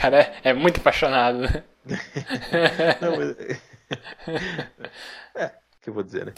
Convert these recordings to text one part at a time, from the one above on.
cara é, é muito apaixonado, né? Não, mas... É, o que eu vou dizer, né?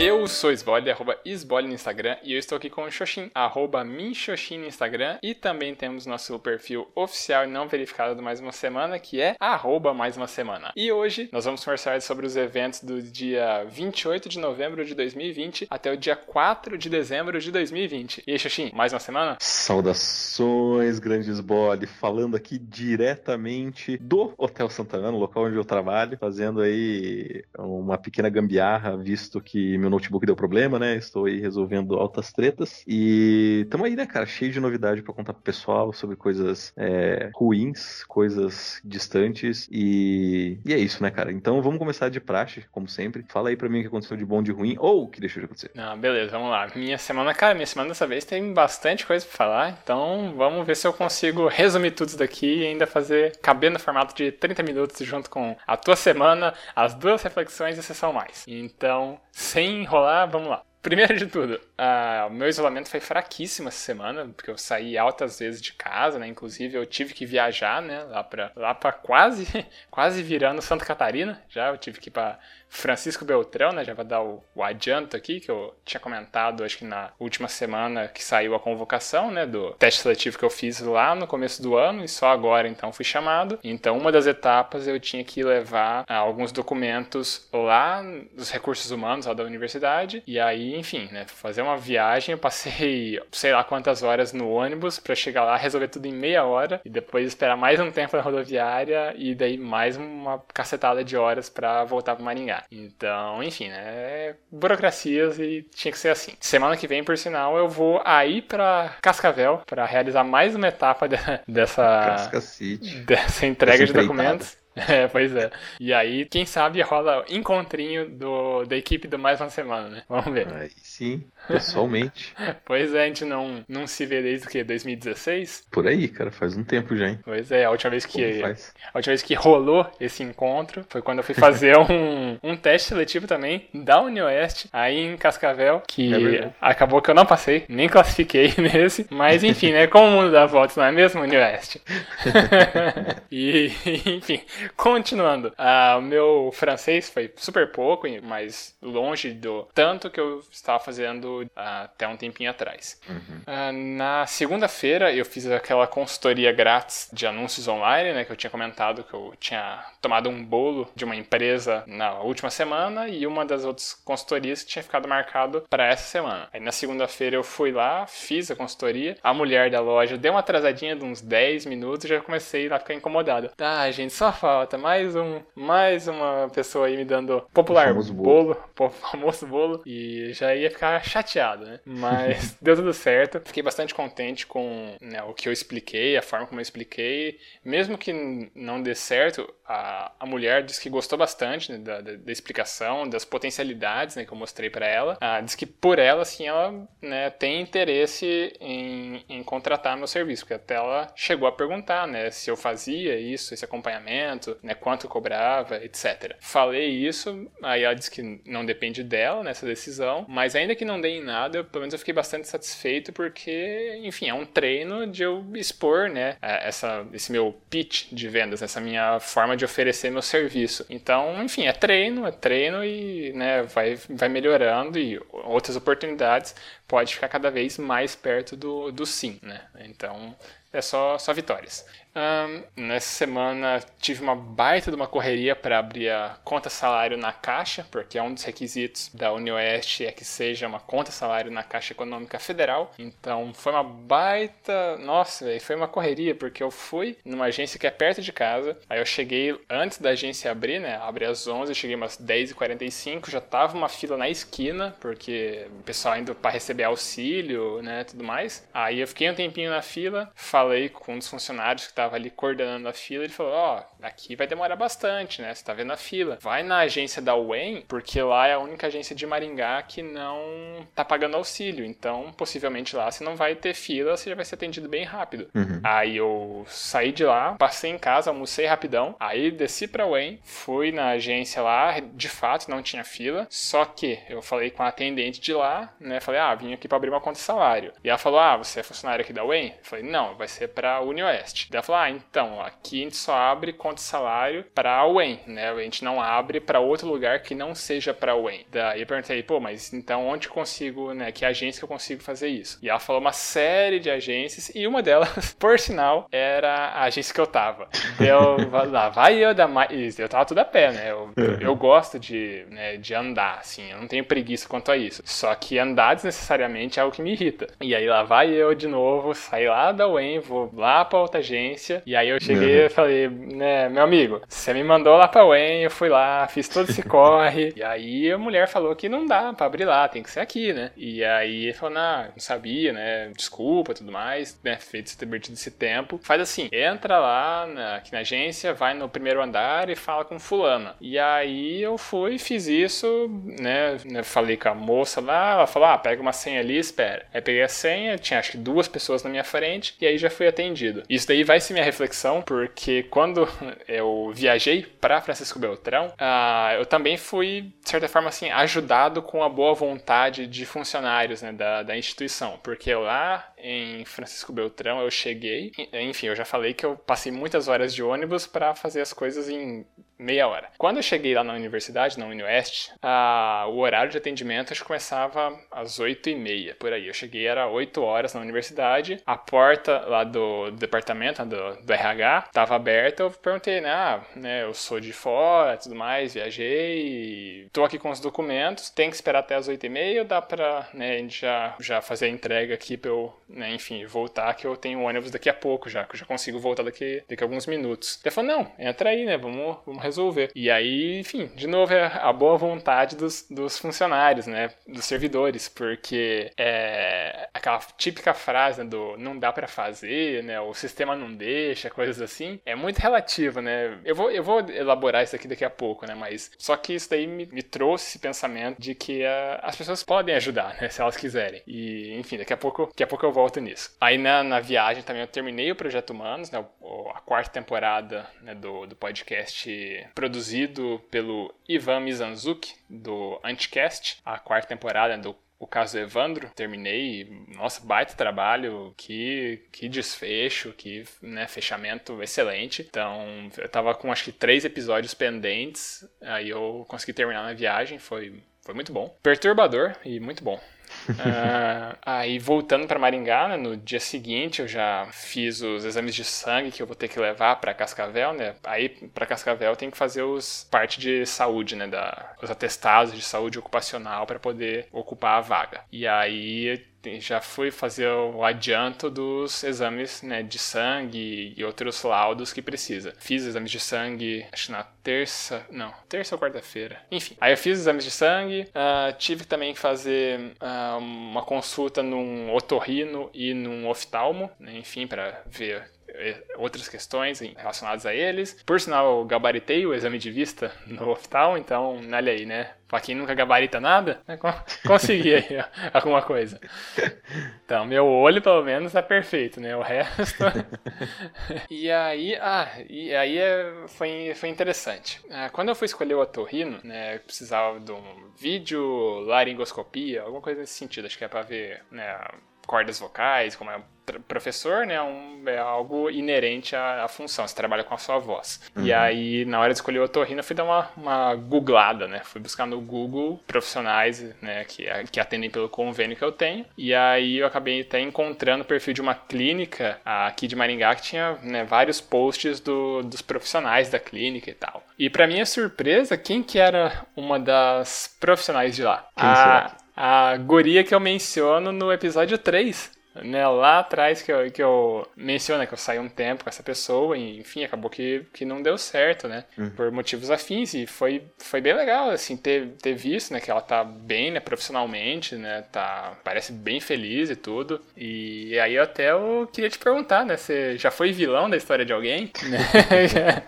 Eu sou Sbole, arroba Sbole no Instagram, e eu estou aqui com o Xoxin, arroba Minxoxin no Instagram, e também temos nosso perfil oficial e não verificado do Mais Uma Semana, que é arroba Mais Uma Semana. E hoje nós vamos conversar sobre os eventos do dia 28 de novembro de 2020 até o dia 4 de dezembro de 2020. E aí, Xoxin, mais uma semana? Saudações, grandes Sbole, falando aqui diretamente do Hotel Santana, local onde eu trabalho, fazendo aí uma pequena gambiarra, visto que meu notebook deu problema, né? Estou aí resolvendo altas tretas. E tamo aí, né, cara? Cheio de novidade para contar pro pessoal sobre coisas é, ruins, coisas distantes. E... e é isso, né, cara? Então vamos começar de praxe, como sempre. Fala aí pra mim o que aconteceu de bom, de ruim, ou o que deixou de acontecer. Não, beleza, vamos lá. Minha semana, cara, minha semana dessa vez tem bastante coisa pra falar. Então vamos ver se eu consigo resumir tudo isso daqui e ainda fazer caber no formato de 30 minutos junto com a tua semana, as duas reflexões e a sessão mais. Então, sem enrolar, vamos lá. Primeiro de tudo, uh, o meu isolamento foi fraquíssimo essa semana, porque eu saí altas vezes de casa, né? Inclusive eu tive que viajar, né? Lá pra, lá pra quase, quase virando Santa Catarina. Já eu tive que ir pra Francisco Beltrão, né? Já vai dar o, o, adianto aqui, que eu tinha comentado, acho que na última semana que saiu a convocação, né? Do teste seletivo que eu fiz lá no começo do ano e só agora então fui chamado. Então, uma das etapas eu tinha que levar ah, alguns documentos lá dos recursos humanos lá da universidade. E aí, enfim, né? Fazer uma viagem, eu passei sei lá quantas horas no ônibus para chegar lá, resolver tudo em meia hora e depois esperar mais um tempo na rodoviária e daí mais uma cacetada de horas para voltar para Maringá. Então, enfim, né? É burocracias e tinha que ser assim. Semana que vem, por sinal, eu vou aí para Cascavel para realizar mais uma etapa de, dessa dessa entrega de documentos. É, pois é. E aí, quem sabe rola encontrinho do, da equipe do mais uma semana, né? Vamos ver. Aí sim, pessoalmente. pois é, a gente não, não se vê desde o que? 2016? Por aí, cara, faz um tempo já, hein? Pois é, a última vez que. A última vez que rolou esse encontro foi quando eu fui fazer um, um teste seletivo também da UniOeste, aí em Cascavel, que é acabou que eu não passei, nem classifiquei nesse, mas enfim, né? Como o mundo dá voltas, não é mesmo, UniOeste? e, enfim, Continuando, uh, o meu francês foi super pouco, mas longe do tanto que eu estava fazendo uh, até um tempinho atrás. Uhum. Uh, na segunda-feira eu fiz aquela consultoria grátis de anúncios online, né, que eu tinha comentado que eu tinha tomado um bolo de uma empresa na última semana e uma das outras consultorias tinha ficado marcado para essa semana. Aí na segunda-feira eu fui lá, fiz a consultoria, a mulher da loja deu uma atrasadinha de uns 10 minutos e já comecei a ficar incomodado. Tá, gente, só falta mais um, mais uma pessoa aí me dando popular bolo, bolo, famoso bolo, e já ia ficar chateado, né? Mas deu tudo certo. Fiquei bastante contente com né, o que eu expliquei, a forma como eu expliquei. Mesmo que não dê certo, a, a mulher disse que gostou bastante né, da, da, da, explicação, das potencialidades né, que eu mostrei para ela. Ah, diz que por ela, assim, ela né, tem interesse em, em contratar meu serviço, porque até ela chegou a perguntar né, se eu fazia isso, esse acompanhamento, né, quanto eu cobrava, etc. Falei isso, aí ela disse que não depende dela nessa decisão, mas ainda que não dê em nada, eu, pelo menos eu fiquei bastante satisfeito porque, enfim, é um treino de eu expor, né, essa, esse meu pitch de vendas, essa minha forma de oferecer meu serviço. Então, enfim, é treino, é treino e né, vai, vai melhorando e outras oportunidades pode ficar cada vez mais perto do, do sim, né? Então, é só, só vitórias. Um, nessa semana tive uma baita de uma correria para abrir a conta salário na Caixa, porque é um dos requisitos da UniOeste é que seja uma conta salário na Caixa Econômica Federal. Então foi uma baita. Nossa, véio, foi uma correria, porque eu fui numa agência que é perto de casa. Aí eu cheguei antes da agência abrir, né? Abri às 11, cheguei umas 10h45, já tava uma fila na esquina, porque o pessoal indo para receber auxílio, né? Tudo mais. Aí eu fiquei um tempinho na fila, falei com um dos funcionários que estava ali coordenando a fila, ele falou: Ó, oh, aqui vai demorar bastante, né? Você tá vendo a fila. Vai na agência da UEM, porque lá é a única agência de Maringá que não tá pagando auxílio. Então, possivelmente lá você não vai ter fila, você já vai ser atendido bem rápido. Uhum. Aí eu saí de lá, passei em casa, almocei rapidão, aí desci pra UEM, fui na agência lá, de fato não tinha fila, só que eu falei com a atendente de lá, né? Falei, ah, vim aqui pra abrir uma conta de salário. E ela falou, ah, você é funcionário aqui da UEM? Eu falei, não, vai ser pra UniOeste. Daí falou, ah, então, aqui a gente só abre conta de salário pra UEM, né? A gente não abre pra outro lugar que não seja pra UEM. Daí eu perguntei, pô, mas então onde consigo, né? Que agência que eu consigo fazer isso? E ela falou uma série de agências e uma delas, por sinal, era a agência que eu tava. Eu, lá vai eu da mais. Eu tava tudo a pé, né? Eu, eu, eu gosto de, né, de andar, assim. Eu não tenho preguiça quanto a isso. Só que andar desnecessariamente é algo que me irrita. E aí lá vai eu de novo, saí lá da UEM, vou lá pra outra agência. E aí eu cheguei uhum. e falei, né, meu amigo, você me mandou lá pra UEM, eu fui lá, fiz todo esse corre. e aí a mulher falou que não dá pra abrir lá, tem que ser aqui, né? E aí ele falou, não, não sabia, né? Desculpa tudo mais, né? Feito ter perdido esse tempo. Faz assim, entra lá na, aqui na agência, vai no primeiro andar e fala com fulano. E aí eu fui, fiz isso, né? Falei com a moça lá, ela falou, ah, pega uma senha ali, espera. Aí peguei a senha, tinha acho que duas pessoas na minha frente, e aí já fui atendido. Isso daí vai ser minha reflexão, porque quando eu viajei para Francisco Beltrão, uh, eu também fui, de certa forma, assim, ajudado com a boa vontade de funcionários né, da, da instituição, porque lá em Francisco Beltrão eu cheguei, enfim, eu já falei que eu passei muitas horas de ônibus para fazer as coisas em meia hora. Quando eu cheguei lá na universidade, na UniOeste, a, o horário de atendimento acho que começava às 8 e meia, por aí. Eu cheguei, era 8 horas na universidade, a porta lá do, do departamento, do, do RH, estava aberta, eu perguntei, né, ah, né, eu sou de fora, tudo mais, viajei, tô aqui com os documentos, tem que esperar até as 8 e meia dá pra, né, já, já fazer a entrega aqui pra eu, né, enfim, voltar, que eu tenho ônibus daqui a pouco já, que eu já consigo voltar daqui, daqui a alguns minutos. Ele falou, não, entra aí, né, vamos, vamos resolver. E aí, enfim, de novo é a boa vontade dos, dos funcionários, né? Dos servidores, porque é aquela típica frase né, do não dá para fazer, né? O sistema não deixa, coisas assim. É muito relativo, né? Eu vou, eu vou elaborar isso aqui daqui a pouco, né? Mas só que isso daí me, me trouxe esse pensamento de que uh, as pessoas podem ajudar, né? Se elas quiserem. E, enfim, daqui a pouco, daqui a pouco eu volto nisso. Aí na, na viagem também eu terminei o Projeto Humanos, né? A quarta temporada né, do, do podcast produzido pelo Ivan Mizanzuki, do Anticast, a quarta temporada do o caso Evandro, terminei, nossa, baita trabalho, que, que desfecho, que né, fechamento excelente. Então, eu tava com acho que três episódios pendentes, aí eu consegui terminar na viagem, foi, foi muito bom. Perturbador e muito bom uh, aí voltando para Maringá, né, no dia seguinte eu já fiz os exames de sangue que eu vou ter que levar para Cascavel, né? Aí para Cascavel tem que fazer os parte de saúde, né, da os atestados de saúde ocupacional para poder ocupar a vaga. E aí já fui fazer o adianto dos exames né, de sangue e outros laudos que precisa. Fiz exames de sangue, acho na terça, não, terça ou quarta-feira. Enfim, aí eu fiz exames de sangue, uh, tive também que fazer uh, uma consulta num otorrino e num oftalmo, né, enfim, para ver outras questões relacionadas a eles. Por sinal, eu gabaritei o exame de vista no oftal, então, olha aí, né? Pra quem nunca gabarita nada, né? consegui aí alguma coisa. Então, meu olho, pelo menos, é perfeito, né? O resto... e aí, ah, e aí é, foi, foi interessante. Ah, quando eu fui escolher o otorrino, né, eu precisava de um vídeo, laringoscopia, alguma coisa nesse sentido, acho que é pra ver, né, cordas vocais, como é professor, né, um, é algo inerente à, à, função, você trabalha com a sua voz. Uhum. E aí, na hora de escolher o otorrino, eu fui dar uma, uma googlada, né, fui buscar no Google profissionais, né, que, que atendem pelo convênio que eu tenho, e aí eu acabei até encontrando o perfil de uma clínica aqui de Maringá que tinha, né, vários posts do, dos profissionais da clínica e tal. E para minha surpresa, quem que era uma das profissionais de lá? Quem a, será? a guria que eu menciono no episódio 3 né, lá atrás que eu, que eu menciono, né, que eu saí um tempo com essa pessoa e, enfim, acabou que, que não deu certo, né? Uhum. Por motivos afins e foi, foi bem legal, assim, ter, ter visto, né, que ela tá bem, né, profissionalmente, né, tá, parece bem feliz e tudo. E aí até eu queria te perguntar, né, você já foi vilão da história de alguém? Né?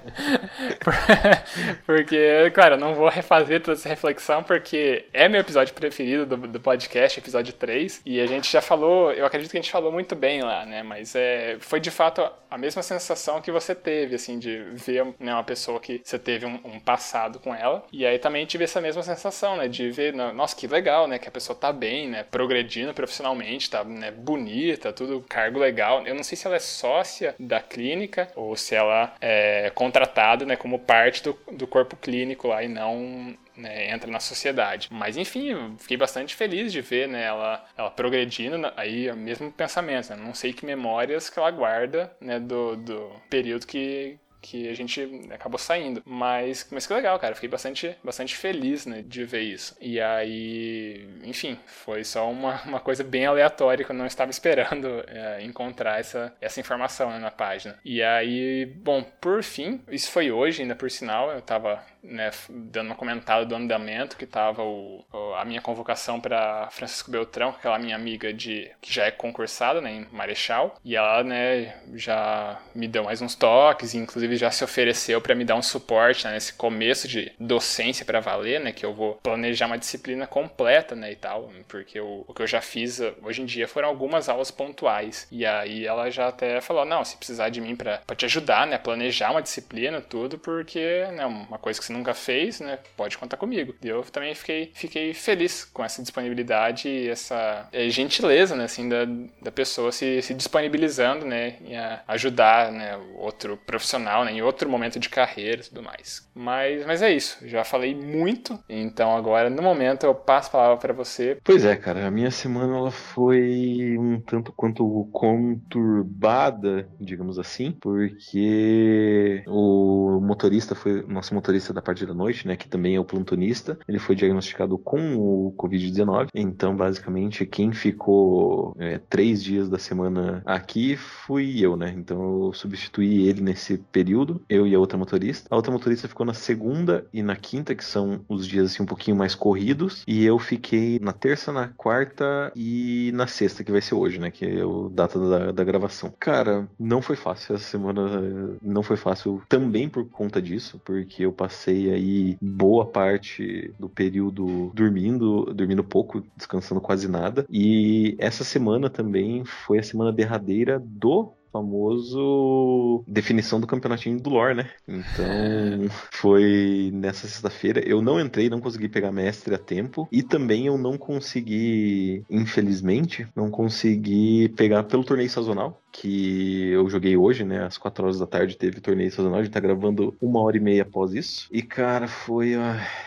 porque, claro, eu não vou refazer toda essa reflexão porque é meu episódio preferido do, do podcast, episódio 3, e a gente já falou, eu acredito que gente falou muito bem lá, né, mas é, foi de fato a mesma sensação que você teve, assim, de ver né, uma pessoa que você teve um, um passado com ela, e aí também tive essa mesma sensação, né, de ver, nossa, que legal, né, que a pessoa tá bem, né, progredindo profissionalmente, tá, né, bonita, tudo, cargo legal. Eu não sei se ela é sócia da clínica ou se ela é contratada, né, como parte do, do corpo clínico lá e não né, entra na sociedade. Mas enfim, fiquei bastante feliz de ver né, ela, ela progredindo, aí mesmo pensamento, né, não sei que memórias que ela guarda né, do, do período que, que a gente acabou saindo. Mas, mas que legal, cara. Fiquei bastante, bastante feliz, né, de ver isso. E aí, enfim, foi só uma, uma coisa bem aleatória que eu não estava esperando é, encontrar essa, essa informação né, na página. E aí, bom, por fim, isso foi hoje, ainda por sinal, eu tava né, dando uma comentada do andamento que tava o, a minha convocação para Francisco Beltrão, aquela minha amiga de que já é concursada, né, em Marechal, e ela, né, já me deu mais uns toques, inclusive já se ofereceu para me dar um suporte né, nesse começo de docência para valer, né, que eu vou planejar uma disciplina completa, né, e tal, porque o, o que eu já fiz hoje em dia foram algumas aulas pontuais. E aí ela já até falou: "Não, se precisar de mim para te ajudar, né, planejar uma disciplina tudo, porque, né, uma coisa que você nunca fez, né, pode contar comigo". E eu também fiquei fiquei feliz com essa disponibilidade e essa é, gentileza, né, assim, da, da pessoa se, se disponibilizando, né, em ajudar, né, outro profissional, né, em outro momento de carreira e tudo mais. Mas, mas é isso, já falei muito, então agora no momento eu passo a palavra para você. Pois é, cara, a minha semana ela foi um tanto quanto conturbada, digamos assim, porque o motorista foi nosso motorista da parte da noite, né, que também é o plantonista, ele foi diagnosticado com o Covid-19, então basicamente quem ficou é, três dias da semana aqui fui eu, né, então eu substituí ele nesse período período, eu e a outra motorista. A outra motorista ficou na segunda e na quinta, que são os dias assim, um pouquinho mais corridos, e eu fiquei na terça, na quarta e na sexta, que vai ser hoje, né? Que é o data da, da gravação. Cara, não foi fácil essa semana, não foi fácil também por conta disso, porque eu passei aí boa parte do período dormindo, dormindo pouco, descansando quase nada. E essa semana também foi a semana derradeira do famoso definição do campeonatinho do lore, né? Então foi nessa sexta-feira. Eu não entrei, não consegui pegar mestre a tempo e também eu não consegui, infelizmente, não consegui pegar pelo torneio sazonal que eu joguei hoje, né? Às 4 horas da tarde teve torneio sazonal. A gente tá gravando uma hora e meia após isso. E, cara, foi.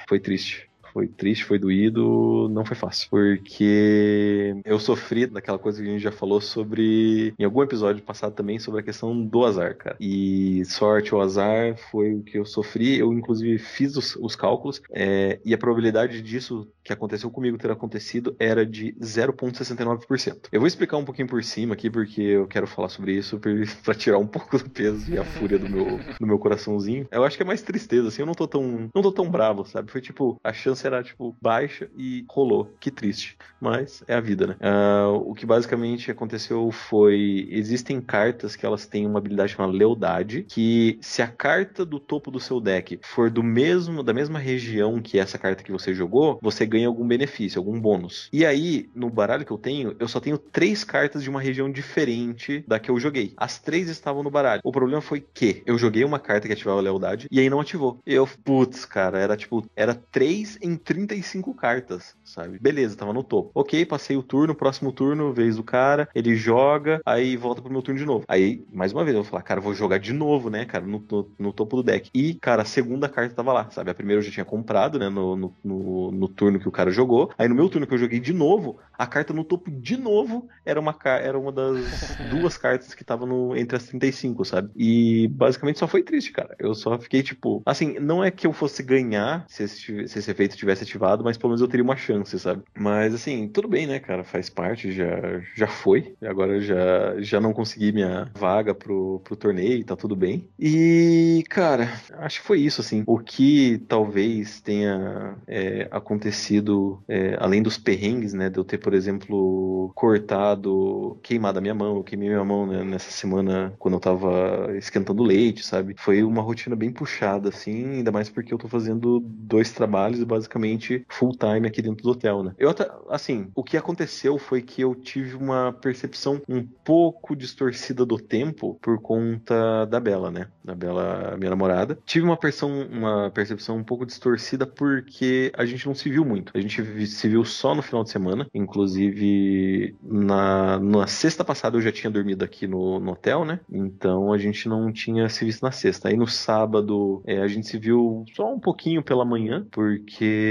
Foi triste foi triste, foi doído, não foi fácil. Porque eu sofri daquela coisa que a gente já falou sobre. Em algum episódio passado também, sobre a questão do azar, cara. E sorte ou azar foi o que eu sofri. Eu, inclusive, fiz os, os cálculos. É, e a probabilidade disso que aconteceu comigo ter acontecido era de 0,69%. Eu vou explicar um pouquinho por cima aqui, porque eu quero falar sobre isso para tirar um pouco do peso e a fúria do meu, do meu coraçãozinho. Eu acho que é mais tristeza, assim, eu não tô tão, não tô tão bravo, sabe? Foi tipo, a chance era, tipo, baixa e rolou. Que triste. Mas é a vida, né? Uh, o que basicamente aconteceu foi: existem cartas que elas têm uma habilidade chamada lealdade, que se a carta do topo do seu deck for do mesmo, da mesma região que essa carta que você jogou, você ganha algum benefício, algum bônus. E aí, no baralho que eu tenho, eu só tenho três cartas de uma região diferente da que eu joguei. As três estavam no baralho. O problema foi que eu joguei uma carta que ativava a lealdade e aí não ativou. E eu, putz, cara, era tipo, era três em 35 cartas, sabe? Beleza, tava no topo. Ok, passei o turno, próximo turno, vez do cara, ele joga, aí volta pro meu turno de novo. Aí, mais uma vez, eu vou falar, cara, vou jogar de novo, né, cara, no, no, no, topo do deck. E, cara, a segunda carta tava lá, sabe? A primeira eu já tinha comprado, né, no, no, no, no turno que o cara jogou. Aí no meu turno que eu joguei de novo, a carta no topo de novo era uma, era uma das duas cartas que tava no, entre as 35, sabe? E basicamente só foi triste, cara. Eu só fiquei tipo. Assim, não é que eu fosse ganhar se esse, se esse efeito tivesse ativado, mas pelo menos eu teria uma chance, sabe? Mas assim, tudo bem, né, cara? Faz parte, já, já foi. Agora já, já não consegui minha vaga pro, pro torneio, tá tudo bem. E, cara, acho que foi isso, assim. O que talvez tenha é, acontecido, é, além dos perrengues, né, de eu ter, por exemplo, cortado, queimado a minha mão, eu queimei minha mão né, nessa semana quando eu tava esquentando leite, sabe? Foi uma rotina bem puxada, assim, ainda mais porque eu tô fazendo dois trabalhos basicamente full time aqui dentro do hotel, né? Eu até, assim, o que aconteceu foi que eu tive uma percepção um pouco distorcida do tempo por conta da Bela, né? Da Bela, minha namorada. Tive uma, percepção, uma percepção um pouco distorcida porque a gente não se viu muito. A gente se viu só no final de semana. Inclusive, na, na sexta passada eu já tinha dormido aqui no, no hotel, né? Então a gente não tinha se visto na sexta. Aí no sábado é, a gente se viu só um pouquinho pela manhã, porque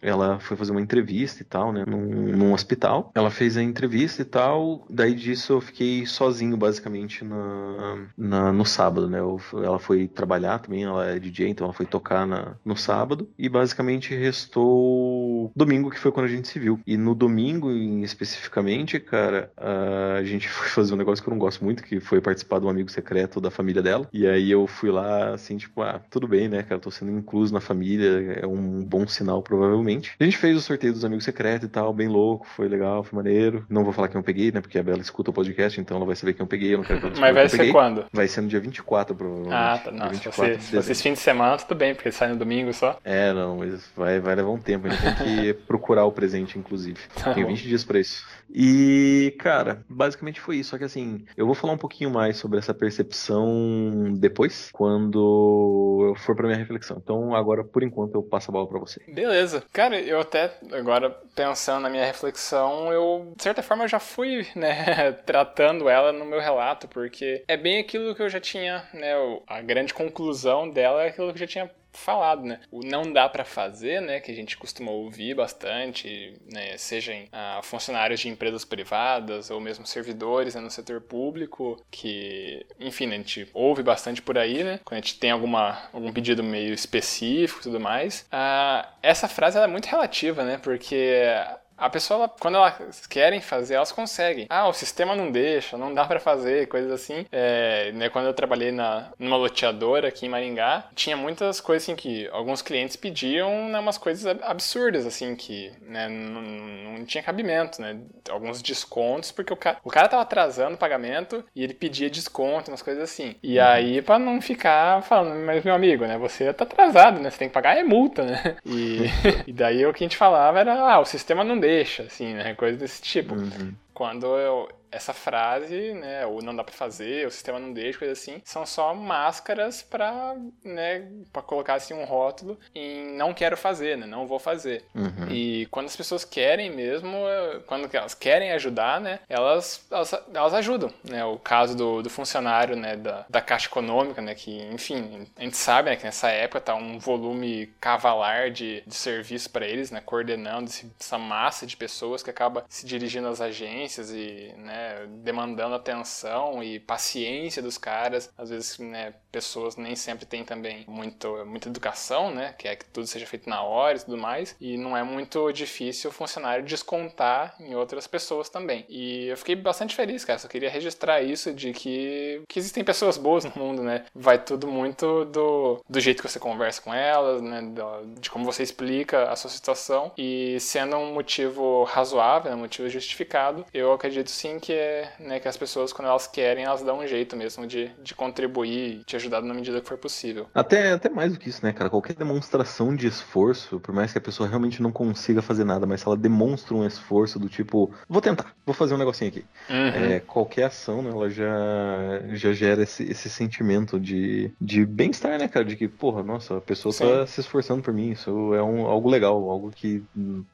ela foi fazer uma entrevista e tal, né? Num, num hospital. Ela fez a entrevista e tal. Daí disso eu fiquei sozinho, basicamente, na, na no sábado, né? Eu, ela foi trabalhar também, ela é DJ, então ela foi tocar na, no sábado. E basicamente restou domingo, que foi quando a gente se viu. E no domingo, em, especificamente, cara, a gente foi fazer um negócio que eu não gosto muito, que foi participar de um amigo secreto da família dela. E aí eu fui lá, assim, tipo, ah, tudo bem, né, cara? Tô sendo incluso na família, é um bom sinal, provavelmente. A gente fez o sorteio dos amigos secretos e tal, bem louco, foi legal, foi maneiro. Não vou falar quem eu peguei, né? Porque a Bela escuta o podcast, então ela vai saber quem eu peguei. Eu não quero que ela Mas vai ser quando? Vai ser no dia 24, provavelmente. Ah, tá. Não, 24 se, vocês fim de semana, tudo bem, porque sai no domingo só. É, não, mas vai, vai levar um tempo. A gente tem que procurar o presente, inclusive. Tá tem 20 dias pra isso. E, cara, basicamente foi isso. Só que assim, eu vou falar um pouquinho mais sobre essa percepção depois, quando eu for pra minha reflexão. Então, agora, por enquanto, eu passo a bola pra você. Beleza. Cara, eu até, agora, pensando na minha reflexão, eu, de certa forma, já fui, né, tratando ela no meu relato, porque é bem aquilo que eu já tinha, né, a grande conclusão dela é aquilo que eu já tinha falado, né? O não dá para fazer, né? Que a gente costuma ouvir bastante, né? Sejam ah, funcionários de empresas privadas ou mesmo servidores né, no setor público, que, enfim, a gente ouve bastante por aí, né? Quando a gente tem alguma, algum pedido meio específico e tudo mais. Ah, essa frase é muito relativa, né? Porque a pessoa, quando elas querem fazer, elas conseguem. Ah, o sistema não deixa, não dá para fazer, coisas assim. É, né, quando eu trabalhei na, numa loteadora aqui em Maringá, tinha muitas coisas assim que alguns clientes pediam né, umas coisas absurdas, assim, que né, não, não tinha cabimento, né? Alguns descontos, porque o cara, o cara tava atrasando o pagamento e ele pedia desconto, umas coisas assim. E uhum. aí, para não ficar falando, mas meu amigo, né, você tá atrasado, né? Você tem que pagar é multa, né? E, e daí o que a gente falava era, ah, o sistema não deixa, assim, né? Coisa desse tipo. Uhum. Quando eu, essa frase, né, ou não dá para fazer, o sistema não deixa, coisa assim, são só máscaras para, né, para colocar assim um rótulo em não quero fazer, né, não vou fazer. Uhum. E quando as pessoas querem mesmo, quando elas querem ajudar, né, elas, elas, elas ajudam, né, o caso do, do funcionário, né, da, da Caixa Econômica, né, que, enfim, a gente sabe, né, que nessa época tá um volume cavalar de, de serviço para eles, né, coordenando essa massa de pessoas que acaba se dirigindo às agências e, né, demandando atenção e paciência dos caras. Às vezes, né, pessoas nem sempre têm também muito, muita educação, né, que é que tudo seja feito na hora e tudo mais. E não é muito difícil o funcionário descontar em outras pessoas também. E eu fiquei bastante feliz, cara. Só queria registrar isso de que, que existem pessoas boas no mundo, né? Vai tudo muito do, do jeito que você conversa com elas, né? De como você explica a sua situação. E sendo um motivo razoável, um motivo justificado, eu acredito sim que é, né, que as pessoas, quando elas querem, elas dão um jeito mesmo de, de contribuir e te ajudar na medida que for possível. Até, até mais do que isso, né, cara? Qualquer demonstração de esforço, por mais que a pessoa realmente não consiga fazer nada, mas se ela demonstra um esforço do tipo, vou tentar, vou fazer um negocinho aqui. Uhum. É, qualquer ação, né, ela já, já gera esse, esse sentimento de, de bem-estar, né, cara? De que, porra, nossa, a pessoa tá Sim. tá se esforçando por mim. Isso é um, algo legal, algo que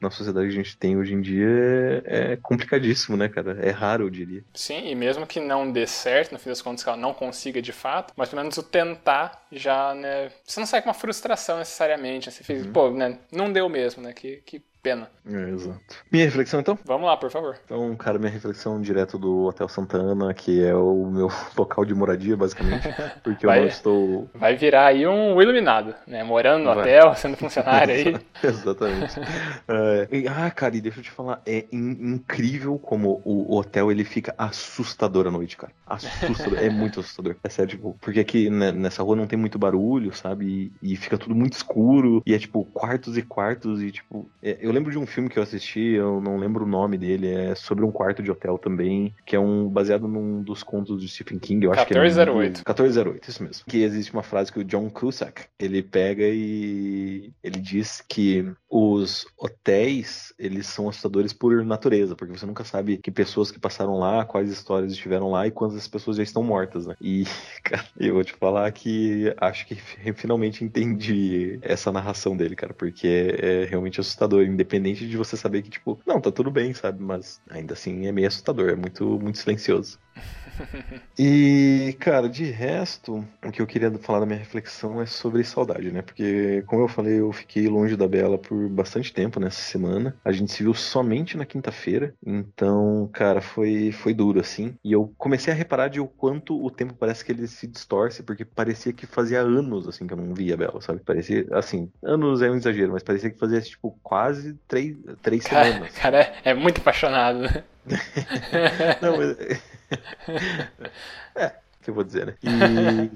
na sociedade que a gente tem hoje em dia é, é complicadíssimo, né, cara? É raro eu diria. Sim, e mesmo que não dê certo, no fim das contas, que ela não consiga de fato, mas pelo menos o tentar já, né? Você não sai com uma frustração necessariamente. Né? Você fez, uhum. pô, né? Não deu mesmo, né? Que, que pena. É, exato. Minha reflexão então? Vamos lá, por favor. Então, cara, minha reflexão direto do Hotel Santa Ana, que é o meu local de moradia, basicamente. Porque vai, eu não estou. Vai virar aí um iluminado, né? Morando no vai. hotel, sendo funcionário aí. Exatamente. é, e, ah, cara, e deixa eu te falar, é in incrível como o hotel ele fica assustador à noite, cara. Assustador, é muito assustador. É sério, tipo, porque aqui né, nessa rua não tem muito barulho, sabe? E, e, fica tudo muito escuro. E é tipo quartos e quartos. E tipo, é, eu lembro de um filme que eu assisti, eu não lembro o nome dele, é sobre um quarto de hotel também, que é um baseado num dos contos de Stephen King, eu acho 1408. que é 1408, isso mesmo. Que existe uma frase que o John Cusack, ele pega e ele diz que os hotéis, eles são assustadores por natureza, porque você nunca sabe que pessoas que passaram lá, quais histórias estiveram lá e quantas pessoas já estão mortas, né? E, cara, eu vou te falar que acho que finalmente entendi essa narração dele, cara, porque é, é realmente assustador, independente de você saber que, tipo, não, tá tudo bem, sabe? Mas ainda assim é meio assustador, é muito, muito silencioso. e, cara, de resto, o que eu queria falar da minha reflexão é sobre saudade, né? Porque, como eu falei, eu fiquei longe da Bela por bastante tempo nessa semana. A gente se viu somente na quinta-feira. Então, cara, foi, foi duro, assim. E eu comecei a reparar de o quanto o tempo parece que ele se distorce, porque parecia que fazia anos, assim, que eu não via a Bela, sabe? Parecia, assim, anos é um exagero, mas parecia que fazia, tipo, quase três, três cara, semanas. Cara, é muito apaixonado, né? não, mas é, que eu vou dizer, né? E,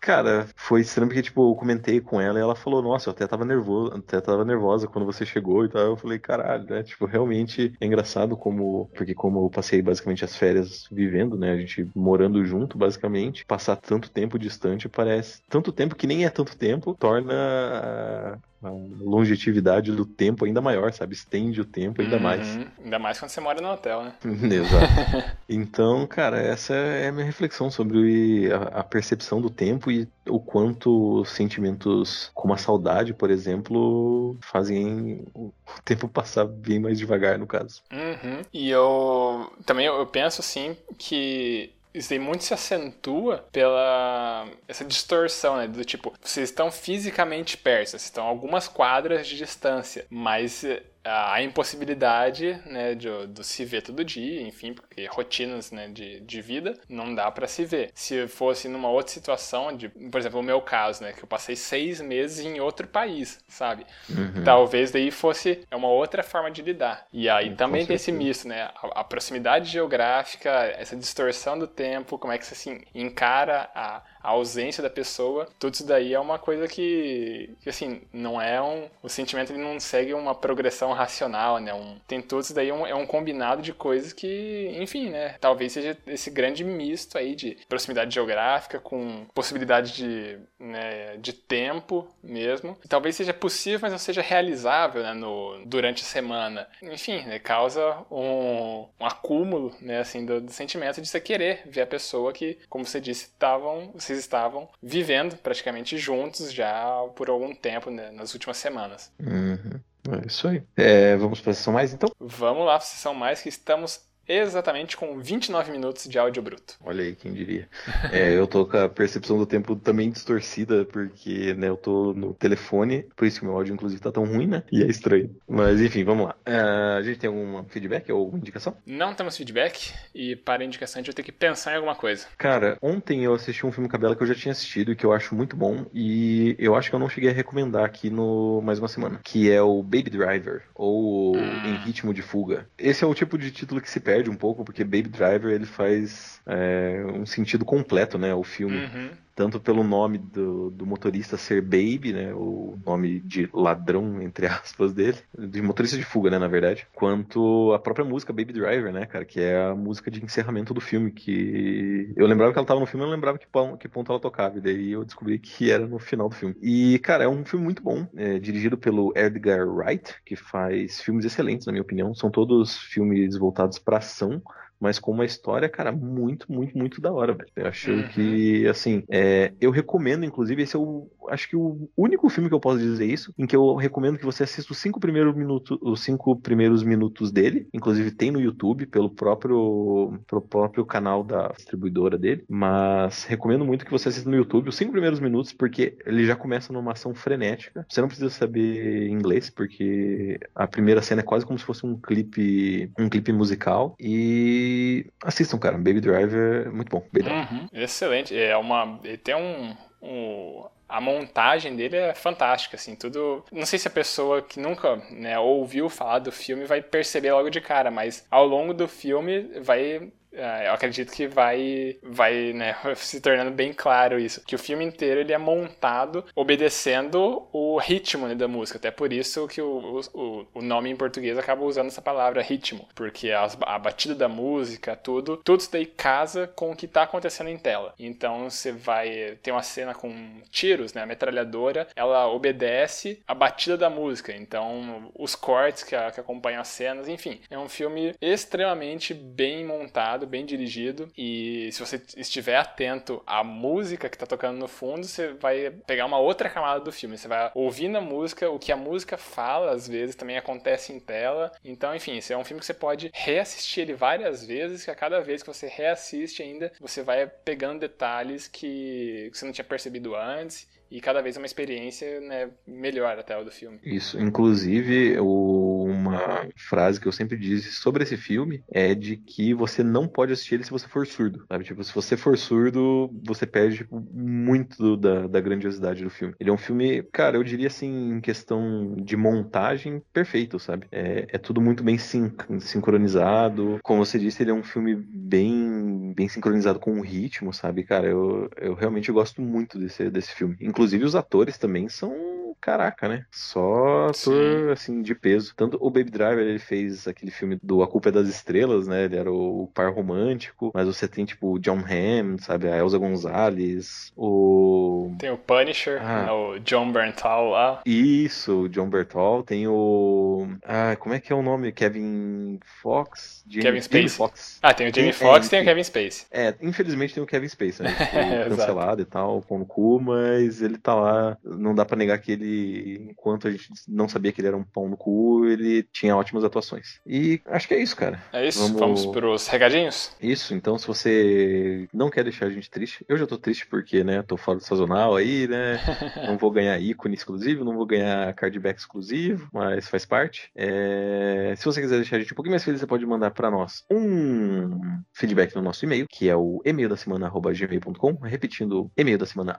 cara, foi estranho porque, tipo, eu comentei com ela e ela falou, nossa, eu até tava nervoso, até tava nervosa quando você chegou e tal. Eu falei, caralho, né? Tipo, realmente é engraçado como, porque como eu passei basicamente as férias vivendo, né? A gente morando junto, basicamente, passar tanto tempo distante parece, tanto tempo que nem é tanto tempo, torna longevidade do tempo ainda maior, sabe? Estende o tempo ainda uhum. mais. Ainda mais quando você mora no hotel, né? Exato. então, cara, essa é a minha reflexão sobre a, a, percepção do tempo e o quanto sentimentos como a saudade, por exemplo, fazem o tempo passar bem mais devagar, no caso. Uhum. E eu também eu penso assim que isso aí muito se acentua pela essa distorção, né? Do tipo, vocês estão fisicamente perto, vocês estão algumas quadras de distância, mas a impossibilidade né, de, de, se ver todo dia, enfim, porque rotinas né, de, de vida não dá para se ver. Se fosse numa outra situação, de, por exemplo, o meu caso, né, que eu passei seis meses em outro país, sabe? Uhum. Talvez daí fosse é uma outra forma de lidar. E aí também tem esse misto, né? A, a, proximidade geográfica, essa distorção do tempo, como é que você assim, encara a, a ausência da pessoa, tudo isso daí é uma coisa que, que assim, não é um. O sentimento ele não segue uma progressão racional, né? Um, tem tudo isso daí, é um, é um combinado de coisas que, enfim, né? Talvez seja esse grande misto aí de proximidade geográfica com possibilidade de, né, de tempo mesmo. Talvez seja possível, mas não seja realizável, né? No, durante a semana. Enfim, né, causa um, um acúmulo, né? Assim, do, do sentimento de você querer ver a pessoa que, como você disse, estavam estavam vivendo praticamente juntos já por algum tempo né, nas últimas semanas. Uhum. É isso aí. É, vamos para a sessão mais então? Vamos lá para a sessão mais que estamos exatamente com 29 minutos de áudio bruto. Olha aí, quem diria. É, eu tô com a percepção do tempo também distorcida, porque né, eu tô no telefone, por isso que meu áudio, inclusive, tá tão ruim, né? E é estranho. Mas enfim, vamos lá. Uh, a gente tem algum feedback ou indicação? Não temos feedback, e para a indicação a gente vai ter que pensar em alguma coisa. Cara, ontem eu assisti um filme Cabela que eu já tinha assistido e que eu acho muito bom, e eu acho que eu não cheguei a recomendar aqui no mais uma semana, que é o Baby Driver, ou hum. Em Ritmo de Fuga. Esse é o tipo de título que se perde perde um pouco, porque Baby Driver ele faz é, um sentido completo, né? O filme. Uhum tanto pelo nome do, do, motorista ser Baby, né, o nome de ladrão, entre aspas, dele, de motorista de fuga, né, na verdade, quanto a própria música Baby Driver, né, cara, que é a música de encerramento do filme, que eu lembrava que ela tava no filme, eu não lembrava que, que ponto ela tocava, e daí eu descobri que era no final do filme. E, cara, é um filme muito bom, é, dirigido pelo Edgar Wright, que faz filmes excelentes, na minha opinião, são todos filmes voltados para ação, mas com uma história, cara, muito, muito, muito da hora, velho. Eu acho uhum. que, assim, é, eu recomendo, inclusive, esse é o, acho que o único filme que eu posso dizer isso, em que eu recomendo que você assista os cinco primeiros minutos, os cinco primeiros minutos dele, inclusive tem no YouTube, pelo próprio, pelo próprio canal da distribuidora dele, mas recomendo muito que você assista no YouTube os cinco primeiros minutos, porque ele já começa numa ação frenética. Você não precisa saber inglês, porque a primeira cena é quase como se fosse um clipe, um clipe musical. E assistam, cara. Baby Driver é muito bom. Uhum. Excelente. É uma. Ele tem um, um a montagem dele é fantástica, assim, tudo. Não sei se a pessoa que nunca né, ouviu falar do filme vai perceber logo de cara, mas ao longo do filme vai eu acredito que vai, vai né, se tornando bem claro isso. Que o filme inteiro ele é montado obedecendo o ritmo né, da música. Até por isso que o, o, o nome em português acaba usando essa palavra ritmo. Porque as, a batida da música, tudo, tudo isso daí casa com o que está acontecendo em tela. Então você vai ter uma cena com tiros, né? A metralhadora, ela obedece a batida da música. Então os cortes que, a, que acompanham as cenas, enfim. É um filme extremamente bem montado bem dirigido. E se você estiver atento à música que tá tocando no fundo, você vai pegar uma outra camada do filme. Você vai ouvir na música o que a música fala, às vezes também acontece em tela. Então, enfim, esse é um filme que você pode reassistir ele várias vezes, que a cada vez que você reassiste ainda, você vai pegando detalhes que você não tinha percebido antes e cada vez é uma experiência né, melhor até o do filme. Isso, inclusive o, uma frase que eu sempre disse sobre esse filme é de que você não pode assistir ele se você for surdo, sabe? Tipo, se você for surdo, você perde tipo, muito da, da grandiosidade do filme. Ele é um filme, cara, eu diria assim, em questão de montagem, perfeito, sabe? É, é tudo muito bem sin sincronizado. Como você disse, ele é um filme bem, bem sincronizado com o ritmo, sabe? Cara, eu, eu realmente gosto muito desse, desse filme. Inclusive, Inclusive, os atores também são caraca, né? Só ator, Sim. assim, de peso. Tanto o Baby Driver, ele fez aquele filme do A Culpa é das Estrelas, né? Ele era o par romântico, mas você tem, tipo, o John Hamm, sabe? A Elsa Gonzalez, o... Tem o Punisher, ah. Né? o John Bernthal lá. Isso, o John Bernthal. Tem o... Ah, como é que é o nome? Kevin Fox? Kevin Spacey. Fox. Ah, tem o Jamie Foxx e tem o Kevin Spacey. É, infelizmente tem o Kevin Spacey, né? cancelado e tal, com o cu, mas ele tá lá. Não dá pra negar que ele enquanto a gente não sabia que ele era um pão no cu, ele tinha ótimas atuações. E acho que é isso, cara. É isso? Vamos, Vamos pros recadinhos? Isso, então se você não quer deixar a gente triste, eu já tô triste porque, né, tô fora do sazonal aí, né, não vou ganhar ícone exclusivo, não vou ganhar cardback exclusivo, mas faz parte. É... Se você quiser deixar a gente um pouquinho mais feliz, você pode mandar para nós um feedback no nosso e-mail, que é o e-mail da semana gmail.com, repetindo e-mail da semana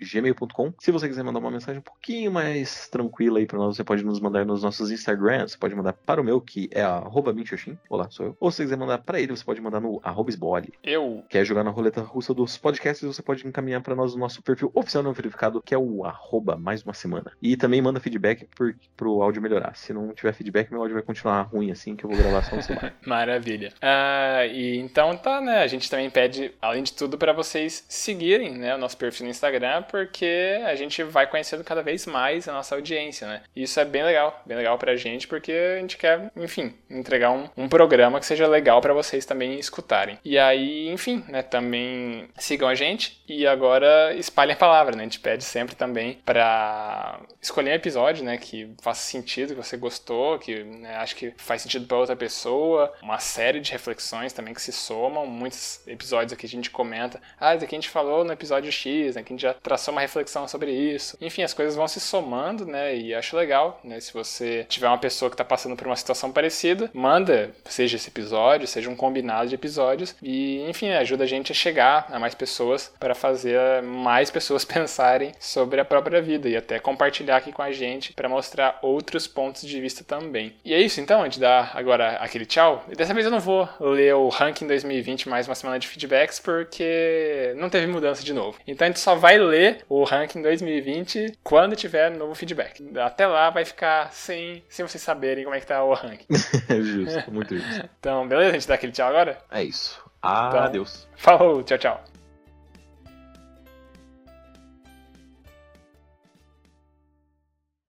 gmail.com. Se você quiser mandar uma mensagem um pouquinho mais tranquila aí para nós, você pode nos mandar nos nossos Instagrams, você pode mandar para o meu, que é arroba Minxoxin, olá, sou eu. Ou se você quiser mandar para ele, você pode mandar no Sbole. Eu. Quer jogar na roleta russa dos podcasts, você pode encaminhar para nós o nosso perfil oficial não verificado, que é o arroba mais uma semana. E também manda feedback por, pro áudio melhorar. Se não tiver feedback, meu áudio vai continuar ruim assim, que eu vou gravar só no celular. Maravilha. Uh, e então tá, né? A gente também pede, além de tudo, para vocês seguirem né, o nosso perfil no Instagram, porque a gente vai conhecendo cada vez mais a nossa audiência, né? E isso é bem legal, bem legal pra gente, porque a gente quer, enfim, entregar um, um programa que seja legal para vocês também escutarem. E aí, enfim, né, também sigam a gente e agora espalhem a palavra, né? A gente pede sempre também para escolher um episódio, né, que faça sentido, que você gostou, que né, acho que faz sentido para outra pessoa, uma série de reflexões também que se somam, muitos episódios aqui a gente comenta, ah, isso aqui a gente falou no episódio X, né, que a gente já traçou uma reflexão sobre isso. Enfim, as coisas vão se somando, né? E acho legal, né? Se você tiver uma pessoa que está passando por uma situação parecida, manda, seja esse episódio, seja um combinado de episódios, e enfim, ajuda a gente a chegar a mais pessoas para fazer mais pessoas pensarem sobre a própria vida e até compartilhar aqui com a gente para mostrar outros pontos de vista também. E é isso então, a gente dá agora aquele tchau. E dessa vez eu não vou ler o ranking 2020 mais uma semana de feedbacks porque não teve mudança de novo. Então a gente só vai ler o ranking 2020 quando tiver tiver novo feedback. Até lá vai ficar sem, sem vocês saberem como é que tá o ranking. é justo, muito justo. Então, beleza? A gente dá aquele tchau agora? É isso. Então, Adeus. Falou, tchau, tchau.